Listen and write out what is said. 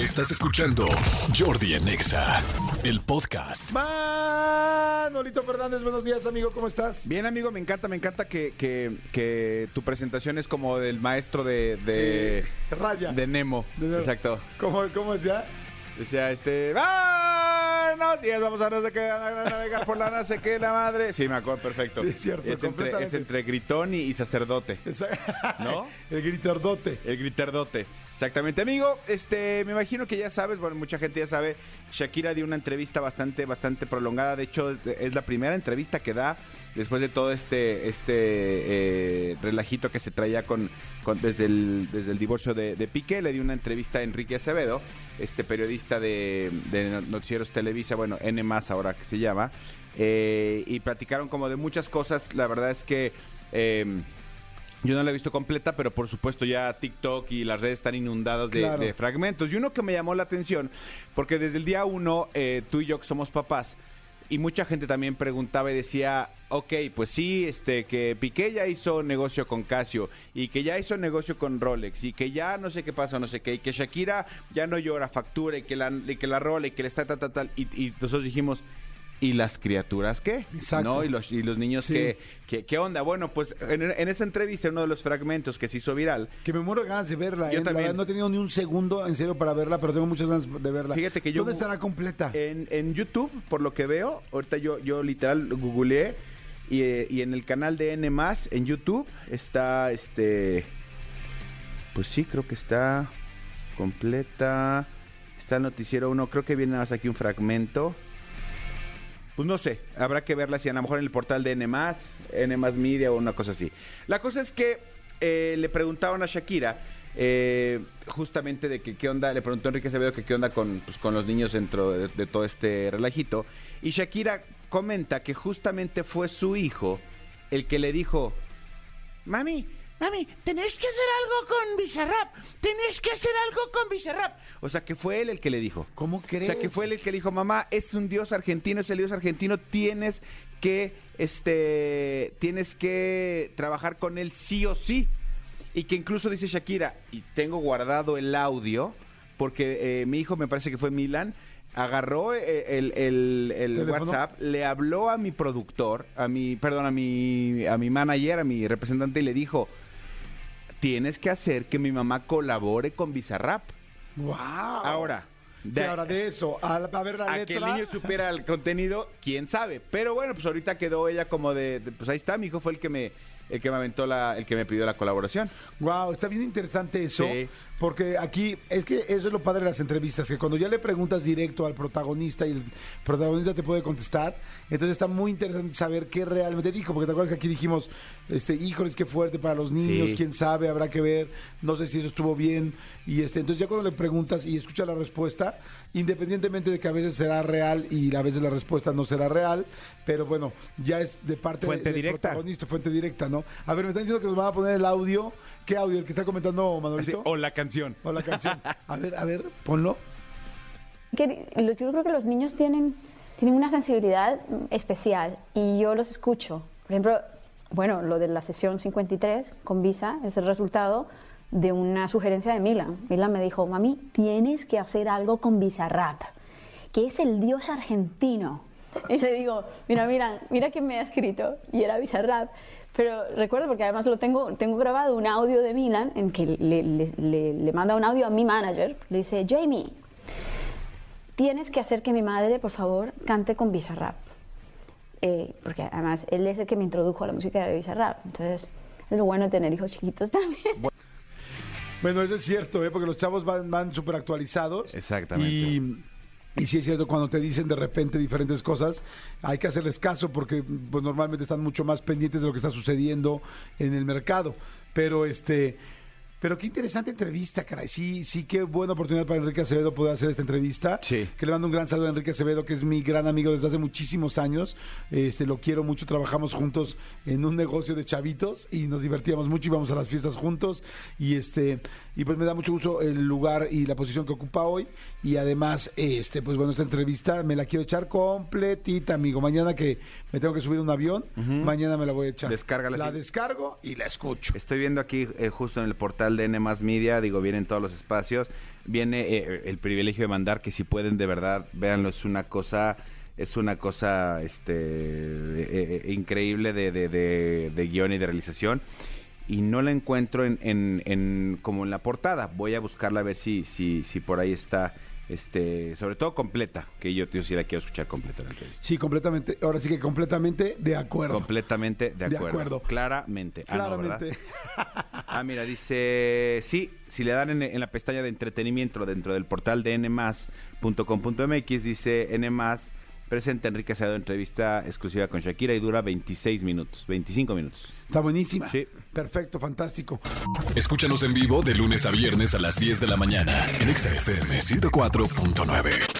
Estás escuchando Jordi en Exa, el podcast. Manolito Fernández, buenos días, amigo, ¿cómo estás? Bien, amigo, me encanta, me encanta que, que- que tu presentación es como del maestro de, de, Sí, Raya. de Nemo. De Nemo. Exacto. ¿Cómo, cómo decía? Decía este. ¡Buenos días! Vamos a no sé qué, a navegar por la no sé qué, la madre. Sí, me acuerdo, perfecto. Sí, es cierto, Es entre, es entre gritón y, y sacerdote. Esa- ¿No? El gritardote. El gritardote. Exactamente, amigo. Este, me imagino que ya sabes, bueno, mucha gente ya sabe. Shakira dio una entrevista bastante, bastante prolongada. De hecho, es, la primera entrevista que da después de todo este, este eh, relajito que se traía con, con- desde, el, desde el divorcio de, de Piqué. Le dio una entrevista a Enrique Acevedo, este periodista de, Noticieros Televisa, bueno, N ahora que se llama. Eh, y platicaron como de muchas cosas. La verdad es que. eh, yo no la he visto completa, pero por supuesto ya TikTok y las redes están inundadas de, Claro. de fragmentos. Y uno que me llamó la atención, porque desde el día uno, eh, tú y yo que somos papás, y mucha gente también preguntaba y decía, ok, pues sí, este, que Piqué ya hizo negocio con Casio, y que ya hizo negocio con Rolex, y que ya no sé qué pasa, no sé qué, y que Shakira ya no llora factura, y que la, y que la rola, y que le está tal, tal, tal. Y, y nosotros dijimos, ¿y las criaturas qué? Exacto. ¿No? Y los, y los niños Sí. qué, qué, qué onda? Bueno, pues en, en esta entrevista, uno de los fragmentos que se hizo viral, Que me muero de ganas de verla. Yo ¿eh? La también. verdad, no he tenido ni un segundo en serio para verla, pero tengo muchas ganas de verla. Fíjate que yo- ¿Dónde estará completa? En, en YouTube, por lo que veo, ahorita yo, yo literal googleé y, y en el canal de N en YouTube está este. Pues sí, creo que está completa. Está el noticiero 1, creo que viene nada más aquí un fragmento. Pues no sé, habrá que verla si a lo mejor en el portal de N N Media o una cosa así. La cosa es que eh, le preguntaban a Shakira eh, justamente de que qué onda, le preguntó Enrique Acevedo que qué onda con, pues, con los niños dentro de, de todo este relajito. Y Shakira comenta que justamente fue su hijo el que le dijo, mami, mami, tenés que hacer algo con Bizarrap, tenés que hacer algo con Bizarrap. O sea que fue él el que le dijo. ¿Cómo O crees? sea, que fue él el que le dijo, mamá, es un dios argentino, es el dios argentino, tienes que, este, tienes que trabajar con él sí o sí. Y que incluso dice Shakira, y tengo guardado el audio, porque eh, mi hijo, me parece que fue Milan, agarró eh, el, el-. WhatsApp, le habló a mi productor, a mi, perdón, a mi, a mi manager, a mi representante, y le dijo, tienes que hacer que mi mamá colabore con Bizarrap. ¡Wow! Ahora, Sí, ahora de eso, a, a ver la a letra. que el niño supiera el contenido, quién sabe. Pero bueno, pues ahorita quedó ella como de, de- pues ahí está, mi hijo fue el que me, el que me aventó la, el que me pidió la colaboración. Wow, está bien interesante eso, Sí. porque aquí es que eso es lo padre de las entrevistas, que cuando ya le preguntas directo al protagonista y el protagonista te puede contestar, entonces está muy interesante saber qué realmente dijo, porque te acuerdas que aquí dijimos, este, híjoles, qué fuerte para los niños, Sí. quién sabe, habrá que ver, no sé si eso estuvo bien, y este, entonces ya cuando le preguntas y escuchas la respuesta, independientemente de que a veces será real y a veces la respuesta no será real, pero bueno, ya es de parte Fuente del directa. protagonista, fuente directa, ¿no? A ver, me están diciendo que nos van a poner el audio, ¿qué audio? El que está comentando Manolito. o la canción. O la canción. A ver, a ver, ponlo. que yo creo que los niños tienen, tienen una sensibilidad especial y yo los escucho. Por ejemplo, bueno, lo de la sesión 53 con Visa es el resultado de una sugerencia de Milan. Milan me dijo, mami, tienes que hacer algo con Bizarrap, que es el dios argentino. Y le digo, mira, Milan, mira quién me ha escrito. Y era Bizarrap. Pero recuerdo, porque además lo tengo, tengo grabado un audio de Milan en que le, le- le- le manda un audio a mi manager. Le dice, Jamie, tienes que hacer que mi madre, por favor, cante con Bizarrap. Eh, porque además él es el que me introdujo a la música de Bizarrap. Entonces, es lo bueno de tener hijos chiquitos también. Bueno, eso es cierto, ¿eh? porque los chavos van, van súper actualizados. Exactamente. Y, y sí es cierto, cuando te dicen de repente diferentes cosas, hay que hacerles caso porque pues, normalmente están mucho más pendientes de lo que está sucediendo en el mercado. Pero este... Pero qué interesante entrevista, caray. Sí, sí, qué buena oportunidad para Enrique Acevedo poder hacer esta entrevista. Sí. Que le mando un gran saludo a Enrique Acevedo, que es mi gran amigo desde hace muchísimos años. Este, lo quiero mucho, trabajamos juntos en un negocio de chavitos y nos divertíamos mucho, íbamos a las fiestas juntos. Y este, y pues me da mucho gusto el lugar y la posición que ocupa hoy. Y además, este, pues bueno, esta entrevista me la quiero echar completita, amigo. Mañana que me tengo que subir a un avión, mañana me la voy a echar. Descárgala, La sí. descargo y la escucho. Estoy viendo aquí eh, justo en el portal de N Media, digo, vienen todos los espacios. viene eh, el privilegio de mandar que si pueden de verdad, véanlo, es una cosa es una cosa este eh, eh, increíble de, de, de, de guion y de realización y no la encuentro en, en, en, como en la portada. Voy a buscarla a ver si, si, si por ahí está, este, sobre todo completa, que yo, yo sí la quiero escuchar completa la entrevista. Sí, completamente. Ahora sí que completamente de acuerdo. Completamente de De acuerdo. acuerdo. Claramente. Ah. Claramente. Ah, mira, dice, sí, si le dan en, en la pestaña de entretenimiento dentro del portal de nmas.com.mx, dice nmas presenta Enrique Acevedo entrevista exclusiva con Shakira y dura 26 minutos, 25 minutos. Está buenísima. Sí. Perfecto, fantástico. Escúchanos en vivo de lunes a viernes a las 10 de la mañana en Exa FM 104.9.